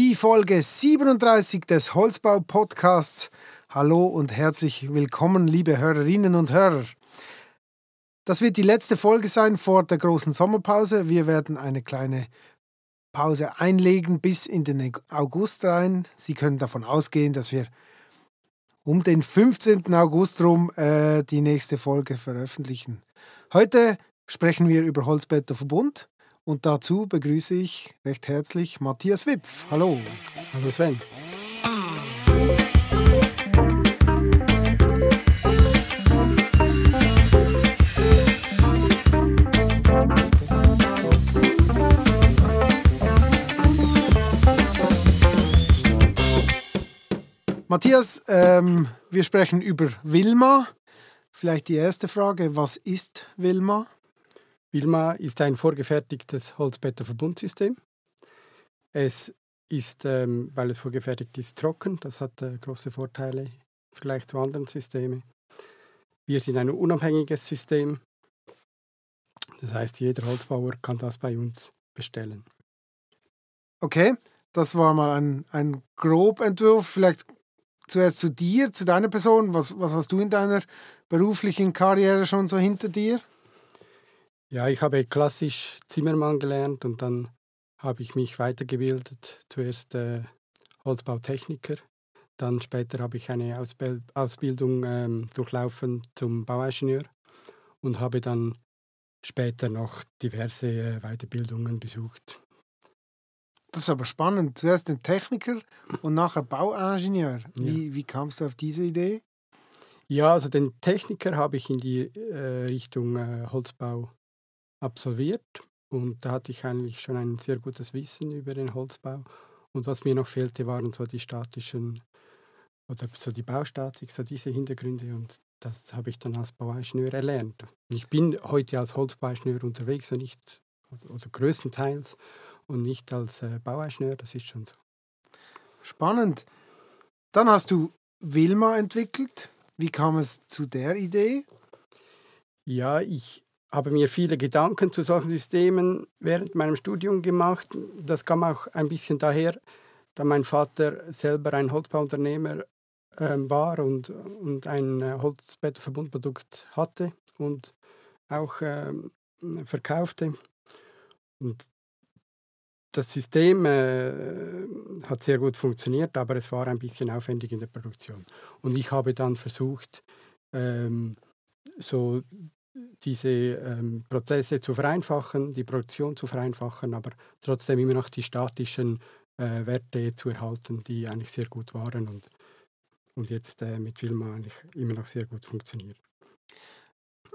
die Folge 37 des Holzbau-Podcasts. Hallo und herzlich willkommen, liebe Hörerinnen und Hörer. Das wird die letzte Folge sein vor der großen Sommerpause. Wir werden eine kleine Pause einlegen bis in den August rein. Sie können davon ausgehen, dass wir um den 15. August rum äh, die nächste Folge veröffentlichen. Heute sprechen wir über Holzbetter Verbund und dazu begrüße ich recht herzlich Matthias Wipf. Hallo. Hallo Sven. Matthias, ähm, wir sprechen über Wilma. Vielleicht die erste Frage, was ist Wilma? Wilma ist ein vorgefertigtes Holzblätterverbundsystem. Es ist, ähm, weil es vorgefertigt ist, trocken. Das hat äh, große Vorteile im Vergleich zu anderen Systemen. Wir sind ein unabhängiges System. Das heißt, jeder Holzbauer kann das bei uns bestellen. Okay, das war mal ein, ein Grobentwurf. Vielleicht zuerst zu dir, zu deiner Person. Was, was hast du in deiner beruflichen Karriere schon so hinter dir? Ja, ich habe klassisch Zimmermann gelernt und dann habe ich mich weitergebildet. Zuerst äh, Holzbautechniker, dann später habe ich eine Ausbild Ausbildung ähm, durchlaufen zum Bauingenieur und habe dann später noch diverse äh, Weiterbildungen besucht. Das ist aber spannend. Zuerst den Techniker und nachher Bauingenieur. Wie, ja. wie kamst du auf diese Idee? Ja, also den Techniker habe ich in die äh, Richtung äh, Holzbau absolviert und da hatte ich eigentlich schon ein sehr gutes Wissen über den Holzbau. Und was mir noch fehlte, waren so die statischen oder so die Baustatik, so diese Hintergründe und das habe ich dann als Bauingenieur erlernt. Und ich bin heute als Holzbauingenieur unterwegs und nicht, oder größtenteils und nicht als äh, Bauingenieur, das ist schon so. Spannend. Dann hast du Wilma entwickelt. Wie kam es zu der Idee? Ja, ich habe mir viele Gedanken zu solchen Systemen während meinem Studium gemacht. Das kam auch ein bisschen daher, da mein Vater selber ein Holzbauunternehmer äh, war und, und ein äh, Holzbettverbundprodukt hatte und auch äh, verkaufte. Und das System äh, hat sehr gut funktioniert, aber es war ein bisschen aufwendig in der Produktion. Und ich habe dann versucht, ähm, so diese ähm, Prozesse zu vereinfachen, die Produktion zu vereinfachen, aber trotzdem immer noch die statischen äh, Werte zu erhalten, die eigentlich sehr gut waren und, und jetzt äh, mit Wilma eigentlich immer noch sehr gut funktioniert.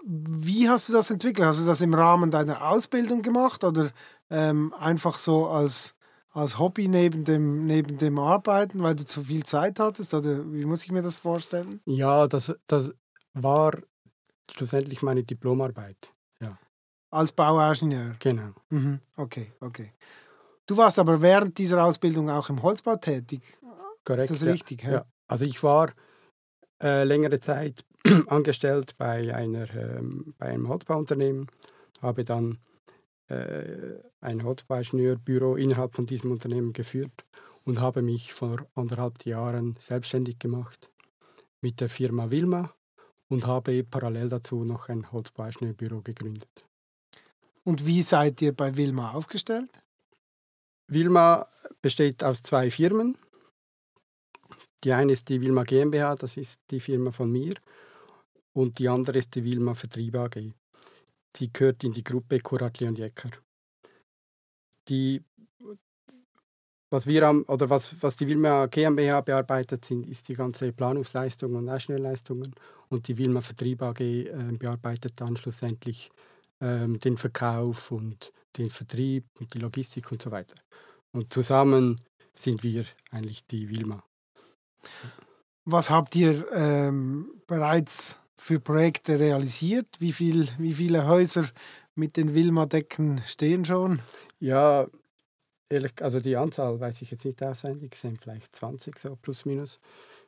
Wie hast du das entwickelt? Hast du das im Rahmen deiner Ausbildung gemacht oder ähm, einfach so als, als Hobby neben dem, neben dem Arbeiten, weil du zu viel Zeit hattest? Oder wie muss ich mir das vorstellen? Ja, das, das war schlussendlich meine Diplomarbeit. Ja. Als Bauingenieur? Genau. Mhm. Okay, okay. Du warst aber während dieser Ausbildung auch im Holzbau tätig. Korrekt. Ist das richtig? Ja. ja. Also ich war äh, längere Zeit angestellt bei, einer, ähm, bei einem Holzbauunternehmen, habe dann äh, ein Holzbauingenieurbüro innerhalb von diesem Unternehmen geführt und habe mich vor anderthalb Jahren selbstständig gemacht mit der Firma Wilma und habe parallel dazu noch ein Holzbauingenieurbüro gegründet. Und wie seid ihr bei Wilma aufgestellt? Wilma besteht aus zwei Firmen. Die eine ist die Wilma GmbH, das ist die Firma von mir, und die andere ist die Wilma Vertrieb AG. Die gehört in die Gruppe Kuratli und Jecker. Die was wir haben, oder was, was die Wilma GmbH bearbeitet sind, ist die ganze Planungsleistung und Nationalleistungen und die Wilma Vertrieb AG äh, bearbeitet dann schlussendlich ähm, den Verkauf und den Vertrieb und die Logistik und so weiter. Und zusammen sind wir eigentlich die Wilma. Was habt ihr ähm, bereits für Projekte realisiert? Wie, viel, wie viele Häuser mit den Wilma-Decken stehen schon? Ja, ehrlich, also die Anzahl weiß ich jetzt nicht auswendig, sind vielleicht 20 so plus minus,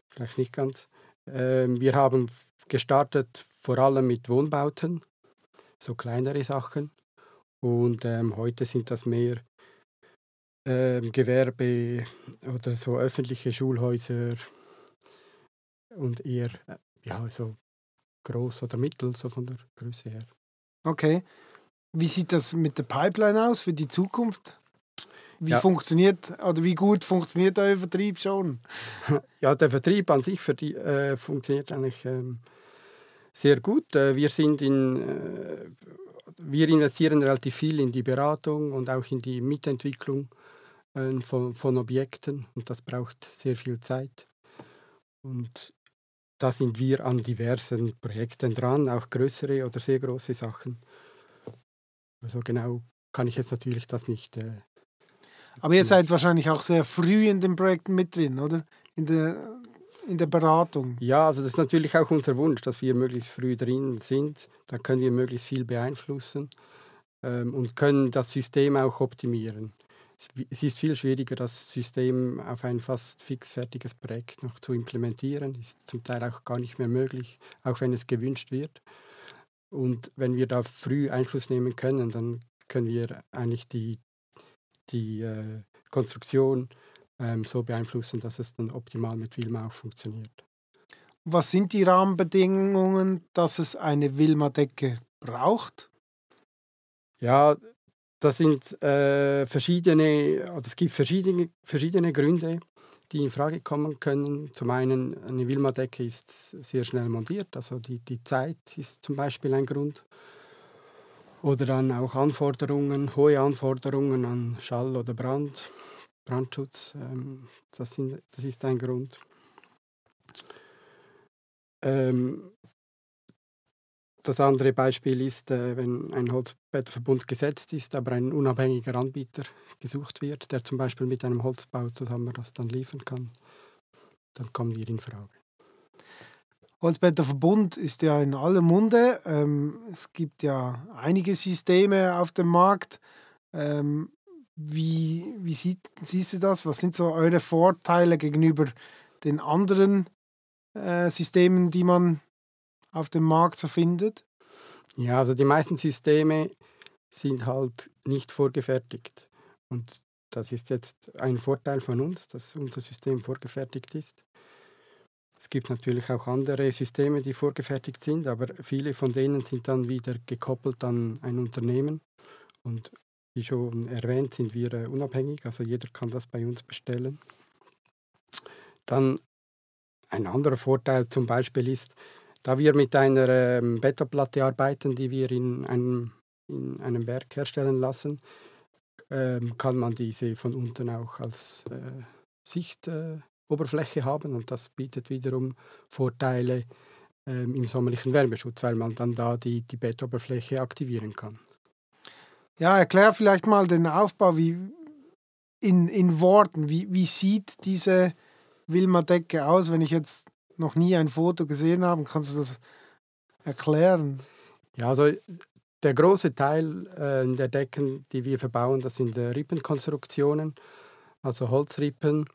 vielleicht nicht ganz. Ähm, wir haben gestartet vor allem mit Wohnbauten, so kleinere Sachen. Und ähm, heute sind das mehr ähm, Gewerbe oder so öffentliche Schulhäuser und eher äh, ja, so groß oder mittel, so von der Größe her. Okay. Wie sieht das mit der Pipeline aus für die Zukunft? Wie Ja. funktioniert oder wie gut funktioniert euer Vertrieb schon? Ja, der Vertrieb an sich die, äh, funktioniert eigentlich ähm, sehr gut. Äh, wir sind in, äh, wir investieren relativ viel in die Beratung und auch in die Mitentwicklung äh, von, von Objekten und das braucht sehr viel Zeit. Und da sind wir an diversen Projekten dran, auch größere oder sehr große Sachen. Also genau kann ich jetzt natürlich das nicht. Äh, Aber ihr seid wahrscheinlich auch sehr früh in den Projekten mit drin, oder? In der, in der Beratung. Ja, also das ist natürlich auch unser Wunsch, dass wir möglichst früh drin sind. Da können wir möglichst viel beeinflussen ähm, und können das System auch optimieren. Es ist viel schwieriger, das System auf ein fast fixfertiges Projekt noch zu implementieren. Ist zum Teil auch gar nicht mehr möglich, auch wenn es gewünscht wird. Und wenn wir da früh Einfluss nehmen können, dann können wir eigentlich die, die äh, Konstruktion ähm, so beeinflussen, dass es dann optimal mit Wilma auch funktioniert. Was sind die Rahmenbedingungen, dass es eine Wilma-Decke braucht? Ja, das sind äh, verschiedene, oder es gibt verschiedene, verschiedene Gründe, die in Frage kommen können. Zum einen, eine Wilma-Decke ist sehr schnell montiert, also die, die Zeit ist zum Beispiel ein Grund. Oder dann auch Anforderungen, hohe Anforderungen an Schall oder Brand, Brandschutz, ähm, das, sind, das ist ein Grund. Ähm, das andere Beispiel ist, äh, wenn ein Holzbettverbund gesetzt ist, aber ein unabhängiger Anbieter gesucht wird, der zum Beispiel mit einem Holzbau zusammen das dann liefern kann, dann kommen wir in Frage. Holzbetter Verbund ist ja in aller Munde. Ähm, es gibt ja einige Systeme auf dem Markt. Ähm, wie wie sieht, siehst du das? Was sind so eure Vorteile gegenüber den anderen äh, Systemen, die man auf dem Markt so findet? Ja, also die meisten Systeme sind halt nicht vorgefertigt. Und das ist jetzt ein Vorteil von uns, dass unser System vorgefertigt ist. Es gibt natürlich auch andere Systeme, die vorgefertigt sind, aber viele von denen sind dann wieder gekoppelt an ein Unternehmen. Und wie schon erwähnt, sind wir äh, unabhängig, also jeder kann das bei uns bestellen. Dann ein anderer Vorteil zum Beispiel ist, da wir mit einer ähm, Betonplatte arbeiten, die wir in einem, in einem Werk herstellen lassen, ähm, kann man diese von unten auch als äh, Sichtoberfläche äh, Oberfläche haben und das bietet wiederum Vorteile ähm, im sommerlichen Wärmeschutz, weil man dann da die, die Bettoberfläche aktivieren kann. Ja, erklär vielleicht mal den Aufbau wie in, in Worten. Wie, wie sieht diese Wilma-Decke aus, wenn ich jetzt noch nie ein Foto gesehen habe? Kannst du das erklären? Ja, also der große Teil äh, der Decken, die wir verbauen, das sind äh, Rippenkonstruktionen, also Holzrippen.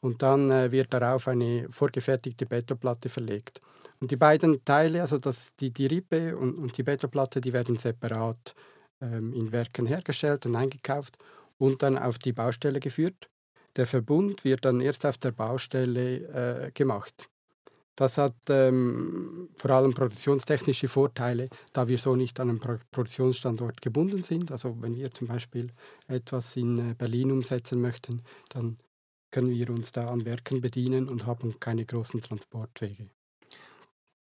Und dann äh, wird darauf eine vorgefertigte Betonplatte verlegt. Und die beiden Teile, also das, die, die Rippe und, und die Betonplatte, die werden separat ähm, in Werken hergestellt und eingekauft und dann auf die Baustelle geführt. Der Verbund wird dann erst auf der Baustelle äh, gemacht. Das hat ähm, vor allem produktionstechnische Vorteile, da wir so nicht an einen Pro Produktionsstandort gebunden sind. Also wenn wir zum Beispiel etwas in äh, Berlin umsetzen möchten, dann können wir uns da an Werken bedienen und haben keine großen Transportwege.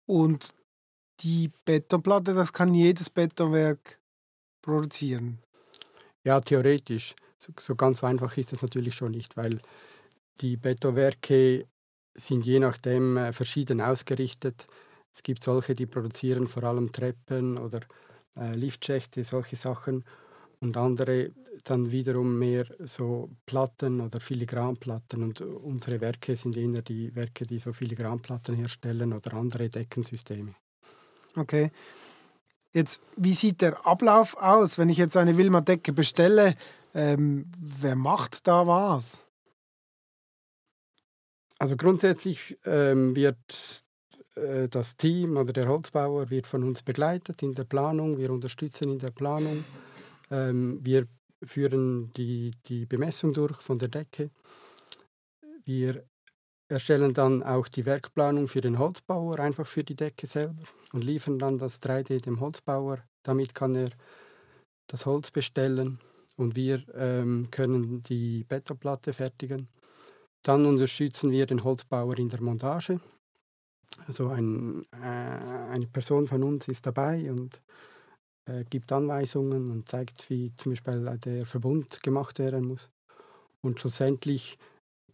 Und die Betonplatte, das kann jedes Betonwerk produzieren. Ja, theoretisch. So, so ganz einfach ist das natürlich schon nicht, weil die Betonwerke sind je nachdem äh, verschieden ausgerichtet. Es gibt solche, die produzieren vor allem Treppen oder äh, Liftschächte, solche Sachen. Und andere dann wiederum mehr so Platten oder Filigranplatten. Und unsere Werke sind eher die Werke, die so Filigranplatten herstellen oder andere Deckensysteme. Okay. Jetzt, wie sieht der Ablauf aus, wenn ich jetzt eine Wilma-Decke bestelle? Ähm, wer macht da was? Also grundsätzlich ähm, wird äh, das Team oder der Holzbauer wird von uns begleitet in der Planung. Wir unterstützen in der Planung. Ähm, wir führen die, die Bemessung durch von der Decke. Wir erstellen dann auch die Werkplanung für den Holzbauer, einfach für die Decke selber und liefern dann das 3D dem Holzbauer. Damit kann er das Holz bestellen und wir ähm, können die Betonplatte fertigen. Dann unterstützen wir den Holzbauer in der Montage. Also ein, äh, eine Person von uns ist dabei und äh, gibt Anweisungen und zeigt, wie zum Beispiel der Verbund gemacht werden muss. Und schlussendlich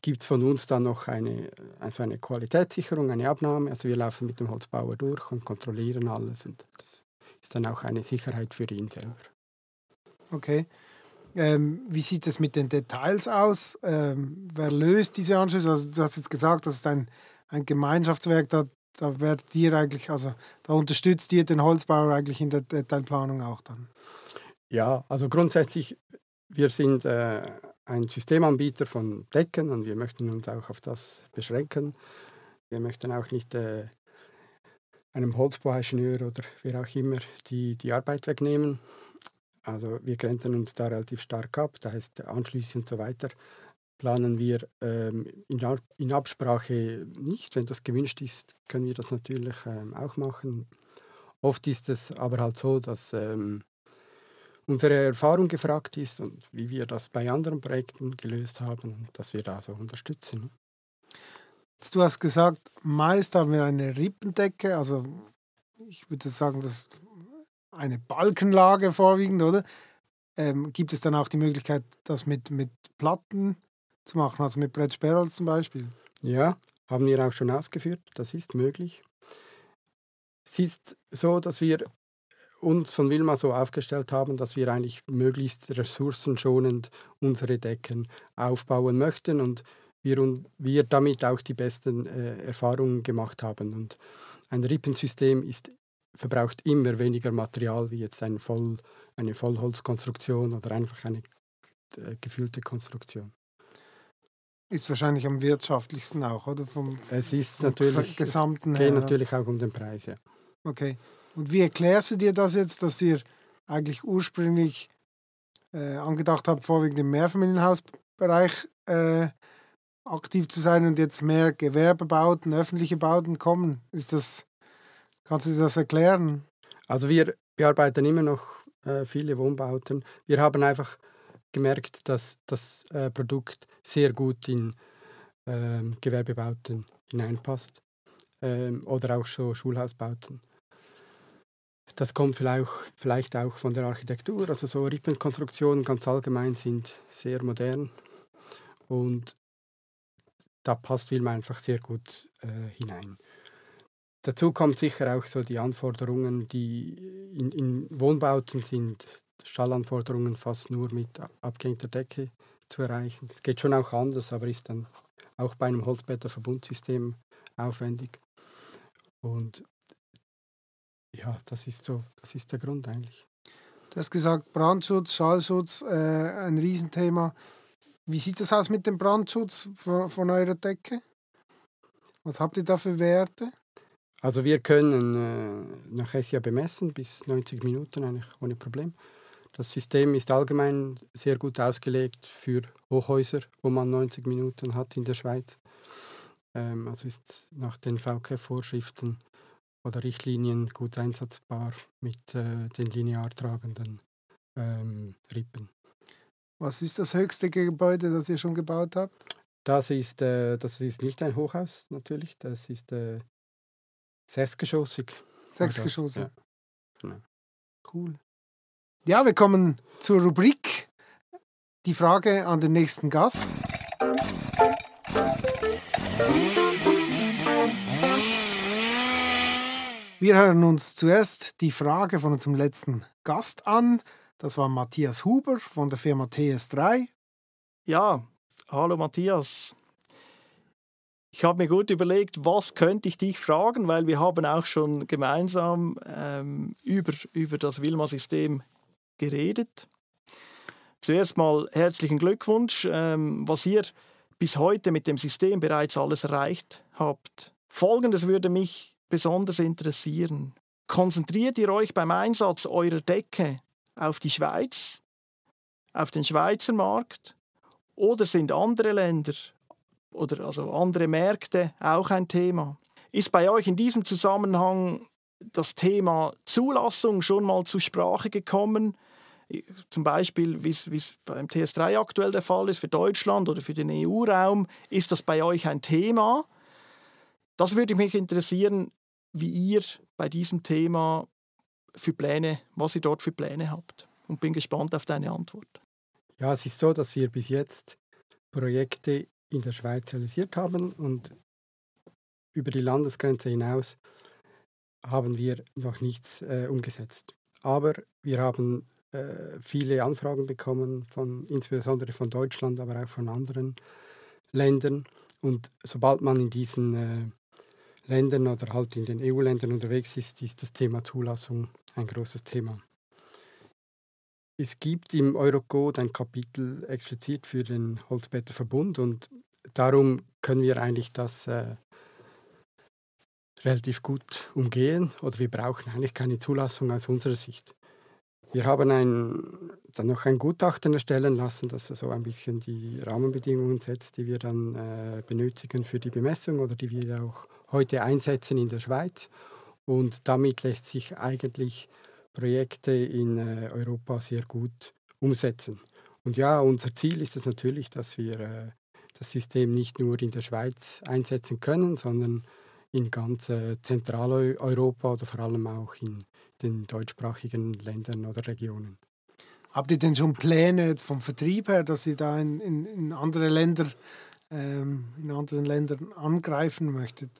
gibt es von uns dann noch eine, also eine Qualitätssicherung, eine Abnahme. Also wir laufen mit dem Holzbauer durch und kontrollieren alles. Und das ist dann auch eine Sicherheit für ihn selber. Okay. Ähm, wie sieht es mit den Details aus? Ähm, wer löst diese Anschlüsse? Also du hast jetzt gesagt, das ist ein, ein Gemeinschaftswerk, da, da werdet ihr eigentlich, also da unterstützt ihr den Holzbauer eigentlich in der Detailplanung auch dann. Ja, also grundsätzlich, wir sind äh, ein Systemanbieter von Decken und wir möchten uns auch auf das beschränken. Wir möchten auch nicht äh, einem Holzbauingenieur oder wer auch immer die, die Arbeit wegnehmen. Also wir grenzen uns da relativ stark ab, da heißt Anschlüsse und so weiter planen wir ähm, in, in, Absprache nicht. Wenn das gewünscht ist, können wir das natürlich ähm, auch machen. Oft ist es aber halt so, dass ähm, unsere Erfahrung gefragt ist und wie wir das bei anderen Projekten gelöst haben dass wir da so unterstützen. Du hast gesagt, meist haben wir eine Rippendecke, also ich würde sagen, das ist eine Balkenlage vorwiegend, oder? Ähm, gibt es dann auch die Möglichkeit, das mit, mit Platten zu machen, also mit Brettsperrholz zum Beispiel? Ja, haben wir auch schon ausgeführt, das ist möglich. Es ist so, dass wir uns von Wilma so aufgestellt haben, dass wir eigentlich möglichst ressourcenschonend unsere Decken aufbauen möchten und wir, und wir damit auch die besten äh, Erfahrungen gemacht haben. Und ein Rippensystem ist, verbraucht immer weniger Material wie jetzt ein Voll, eine Vollholzkonstruktion oder einfach eine äh, gefüllte Konstruktion. Ist wahrscheinlich am wirtschaftlichsten auch, oder? Vom, es ist natürlich, gesamten es geht her, natürlich auch um den Preis, ja. Okay. Und wie erklärst du dir das jetzt, dass ihr eigentlich ursprünglich äh, angedacht habt, vorwiegend im Mehrfamilienhausbereich äh, aktiv zu sein und jetzt mehr Gewerbebauten, öffentliche Bauten kommen? Ist das, kannst du dir das erklären? Also wir bearbeiten immer noch äh, viele Wohnbauten. Wir haben einfach gemerkt, dass das äh, Produkt sehr gut in ähm, Gewerbebauten hineinpasst ähm, oder auch so Schulhausbauten. Das kommt vielleicht, vielleicht auch von der Architektur. Also so Rippenkonstruktionen ganz allgemein sind sehr modern und da passt Wilma einfach sehr gut äh, hinein. Dazu kommt sicher auch so die Anforderungen, die in, in Wohnbauten sind Schallanforderungen fast nur mit abgehängter Decke zu erreichen. Es geht schon auch anders, aber ist dann auch bei einem Holzblätterverbundsystem aufwendig. Und ja, das ist so, das ist der Grund eigentlich. Du hast gesagt, Brandschutz, Schallschutz, äh, ein Riesenthema. Wie sieht das aus mit dem Brandschutz von, von eurer Decke? Was habt ihr da für Werte? Also wir können äh, nach SIA bemessen, bis 90 Minuten eigentlich ohne Problem. Das System ist allgemein sehr gut ausgelegt für Hochhäuser, wo man 90 Minuten hat in der Schweiz. Ähm, also ist nach den VK-Vorschriften oder Richtlinien gut einsatzbar mit äh, den linear tragenden ähm, Rippen. Was ist das höchste Gebäude, das ihr schon gebaut habt? Das ist, äh, das ist nicht ein Hochhaus natürlich, das ist äh, sechsgeschossig. Sechsgeschossig? Ja. Genau. Cool. Ja, wir kommen zur Rubrik. Die Frage an den nächsten Gast. Wir hören uns zuerst die Frage von unserem letzten Gast an. Das war Matthias Huber von der Firma TS3. Ja, hallo Matthias. Ich habe mir gut überlegt, was könnte ich dich fragen, weil wir haben auch schon gemeinsam ähm, über, über das Wilma-System geredet. Zuerst mal herzlichen Glückwunsch, ähm, was ihr bis heute mit dem System bereits alles erreicht habt. Folgendes würde mich besonders interessieren. Konzentriert ihr euch beim Einsatz eurer Decke auf die Schweiz auf den Schweizer Markt oder sind andere Länder oder also andere Märkte auch ein Thema? Ist bei euch in diesem Zusammenhang das Thema Zulassung schon mal zur Sprache gekommen? Zum Beispiel, wie es beim TS3 aktuell der Fall ist, für Deutschland oder für den EU-Raum. Ist das bei euch ein Thema? Das würde mich interessieren, wie ihr bei diesem Thema für Pläne, was ihr dort für Pläne habt. Und bin gespannt auf deine Antwort. Ja, es ist so, dass wir bis jetzt Projekte in der Schweiz realisiert haben und über die Landesgrenze hinaus haben wir noch nichts äh, umgesetzt. Aber wir haben äh, viele Anfragen bekommen, von, insbesondere von Deutschland, aber auch von anderen Ländern. Und sobald man in diesen äh, Ländern oder halt in den EU-Ländern unterwegs ist, ist das Thema Zulassung ein großes Thema. Es gibt im Eurocode ein Kapitel explizit für den Holzblätterverbund und darum können wir eigentlich das äh, relativ gut umgehen oder wir brauchen eigentlich keine Zulassung aus unserer Sicht. Wir haben ein, dann noch ein Gutachten erstellen lassen, das so ein bisschen die Rahmenbedingungen setzt, die wir dann äh, benötigen für die Bemessung oder die wir auch heute einsetzen in der Schweiz. Und damit lässt sich eigentlich Projekte in äh, Europa sehr gut umsetzen. Und ja, unser Ziel ist es natürlich, dass wir äh, das System nicht nur in der Schweiz einsetzen können, sondern in ganz äh, Zentraleuropa oder vor allem auch in den deutschsprachigen Ländern oder Regionen. Habt ihr denn schon Pläne vom Vertrieb her, dass ihr da in, in, in andere Länder, ähm, in anderen Ländern angreifen möchtet?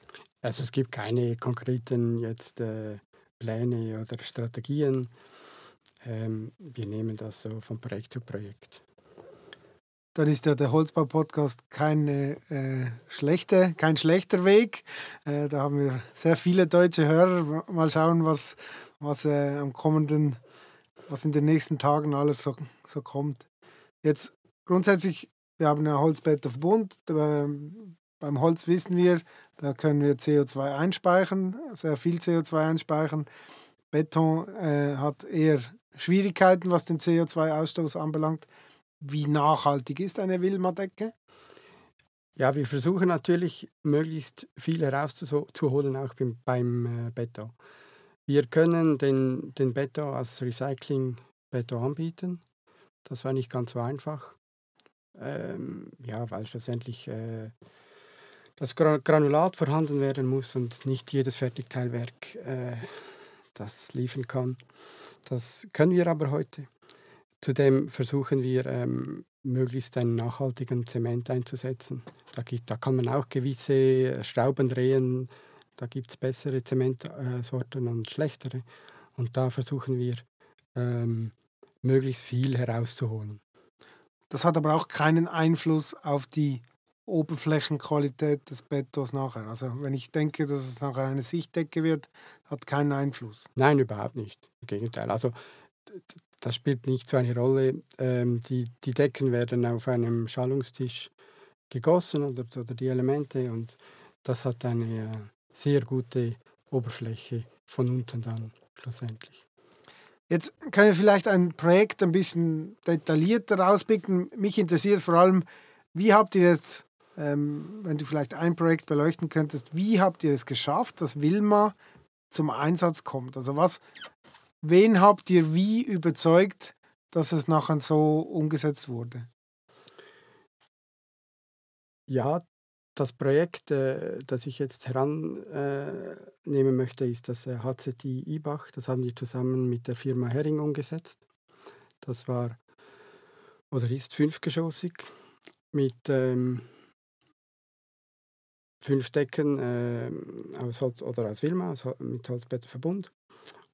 Also es gibt keine konkreten jetzt äh, Pläne oder Strategien. Ähm, wir nehmen das so von Projekt zu Projekt. Dann ist ja der Holzbau-Podcast keine, äh, schlechte, kein schlechter Weg. Äh, da haben wir sehr viele deutsche Hörer. Mal schauen, was, was äh, am kommenden, was in den nächsten Tagen alles so, so kommt. Jetzt grundsätzlich, wir haben ja Holzblätterverbund. Beim Holz wissen wir, da können wir CO2 einspeichern, sehr viel CO2 einspeichern. Beton äh, hat eher Schwierigkeiten, was den CO2-Ausstoß anbelangt. Wie nachhaltig ist eine Wilma-Decke? Ja, wir versuchen natürlich möglichst viel herauszuholen, auch beim, beim äh, Beton. Wir können den, den Beton als Recycling-Beton anbieten. Das war nicht ganz so einfach. Ähm, ja, weil schlussendlich äh, das Granulat vorhanden werden muss und nicht jedes Fertigteilwerk äh, das liefern kann. Das können wir aber heute. Zudem versuchen wir, ähm, möglichst einen nachhaltigen Zement einzusetzen. Da, gibt, da kann man auch gewisse Schrauben drehen. Da gibt es bessere Zementsorten und schlechtere. Und da versuchen wir, ähm, möglichst viel herauszuholen. Das hat aber auch keinen Einfluss auf die Oberflächenqualität des Bettos nachher. Also wenn ich denke, dass es nachher eine Sichtdecke wird, hat keinen Einfluss. Nein, überhaupt nicht. Im Gegenteil. Also das spielt nicht so eine Rolle. Ähm, die, die Decken werden auf einem Schallungstisch gegossen oder, oder die Elemente und das hat eine äh, sehr gute Oberfläche von unten dann schlussendlich. Jetzt können wir vielleicht ein Projekt ein bisschen detaillierter rauspicken. Mich interessiert vor allem, wie habt ihr jetzt ähm, wenn du vielleicht ein Projekt beleuchten könntest, wie habt ihr es geschafft, dass Wilma zum Einsatz kommt? Also was, wen habt ihr wie überzeugt, dass es nachher so umgesetzt wurde? Ja, das Projekt, äh, das ich jetzt herannehmen äh, möchte, ist das äh, HZI IBACH. Das haben wir zusammen mit der Firma Hering umgesetzt. Das war oder ist fünfgeschossig mit ähm, fünf Decken äh, aus Holz oder aus Wilma, aus, mit Holzblätterverbund.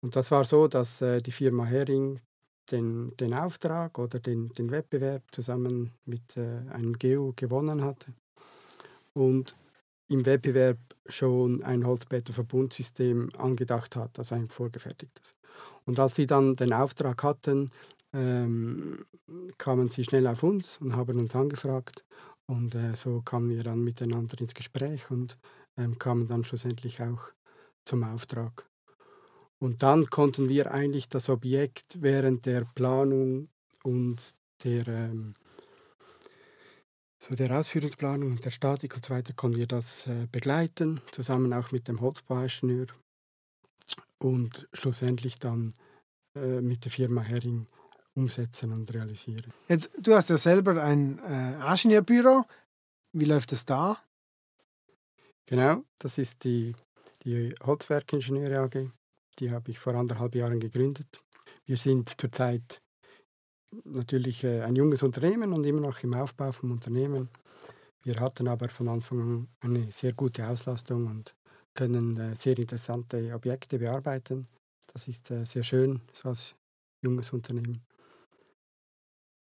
Und das war so, dass äh, die Firma Hering den, den Auftrag oder den, den Wettbewerb zusammen mit äh, einem GEO gewonnen hatte. Und im Wettbewerb schon ein Holzblätterverbundsystem angedacht hat, also ein vorgefertigtes. Und als sie dann den Auftrag hatten, ähm, kamen sie schnell auf uns und haben uns angefragt, und äh, so kamen wir dann miteinander ins Gespräch und ähm, kamen dann schlussendlich auch zum Auftrag. Und dann konnten wir eigentlich das Objekt während der Planung uns der, ähm, so der Ausführungsplanung und der Statik und so weiter konnten wir das äh, begleiten, zusammen auch mit dem Holzbauingenieur und schlussendlich dann äh, mit der Firma Hering umsetzen und realisieren. Jetzt, du hast ja selber ein äh, Ingenieurbüro. Wie läuft es da? Genau, das ist die, die Holzwerkingenieure AG. Die habe ich vor anderthalb Jahren gegründet. Wir sind zurzeit natürlich äh, ein junges Unternehmen und immer noch im Aufbau vom Unternehmen. Wir hatten aber von Anfang an eine sehr gute Auslastung und können äh, sehr interessante Objekte bearbeiten. Das ist äh, sehr schön, so als junges Unternehmen.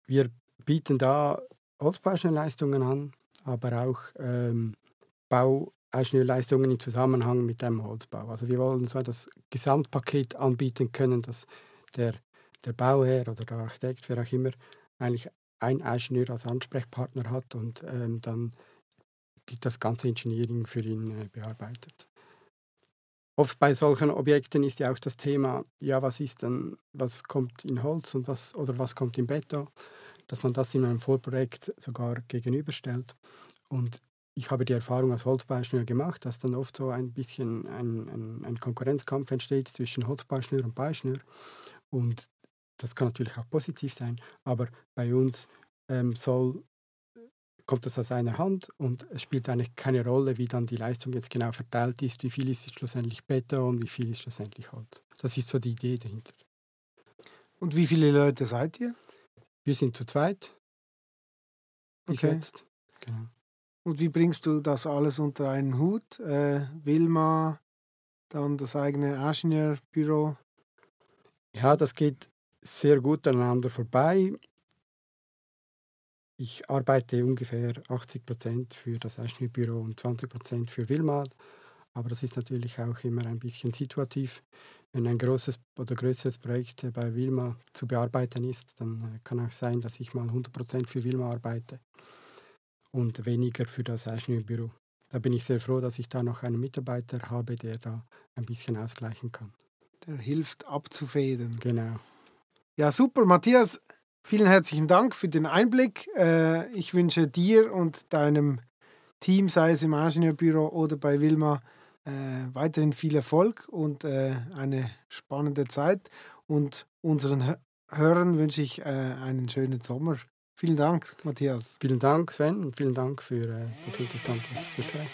Wir bieten da Holzbauschnellleistungen an, aber auch ähm, Bauingenieurleistungen im Zusammenhang mit dem Holzbau. Also wir wollen so das Gesamtpaket anbieten können, dass der, der Bauherr oder der Architekt, wer auch immer, eigentlich ein Ingenieur als Ansprechpartner hat und ähm, dann die, das ganze Engineering für ihn äh, bearbeitet. Oft bei solchen Objekten ist ja auch das Thema, ja, was ist denn, was kommt in Holz und was oder was kommt in Beton, dass man das in einem Vorprojekt sogar gegenüberstellt. Und ich habe die Erfahrung als Holzbauingenieur gemacht, dass dann oft so ein bisschen ein, ein, ein Konkurrenzkampf entsteht zwischen Holzbauingenieur und Bauingenieur. Und das kann natürlich auch positiv sein, aber bei uns ähm, soll kommt das aus einer Hand und es spielt eigentlich keine Rolle, wie dann die Leistung jetzt genau verteilt ist, wie viel ist schlussendlich Beton, wie viel ist schlussendlich Holz. Das ist so die Idee dahinter. Und wie viele Leute seid ihr? Wir sind zu zweit. Bis Okay. jetzt. Genau. Und wie bringst du das alles unter einen Hut? Äh, Wilma, dann das eigene Ingenieurbüro. Ja, das geht sehr gut aneinander vorbei. Ich arbeite ungefähr 80 Prozent für das Ingenieurbüro und 20 Prozent für Wilmar. Aber das ist natürlich auch immer ein bisschen situativ. Wenn ein großes oder größeres Projekt äh, bei Wilma zu bearbeiten ist, dann äh, kann auch sein, dass ich mal 100 Prozent für Wilma arbeite und weniger für das Ingenieurbüro. Da bin ich sehr froh, dass ich da noch einen Mitarbeiter habe, der da ein bisschen ausgleichen kann. Der hilft abzufedern. Genau. Ja, super. Matthias, vielen herzlichen Dank für den Einblick. Äh, ich wünsche dir und deinem Team, sei es im Ingenieurbüro oder bei Wilma, äh, weiterhin viel Erfolg und äh, eine spannende Zeit. Und unseren Hö- Hörern wünsche ich einen schönen Sommer. Vielen Dank, Matthias. Vielen Dank, Sven, und vielen Dank für äh, das interessante Gespräch.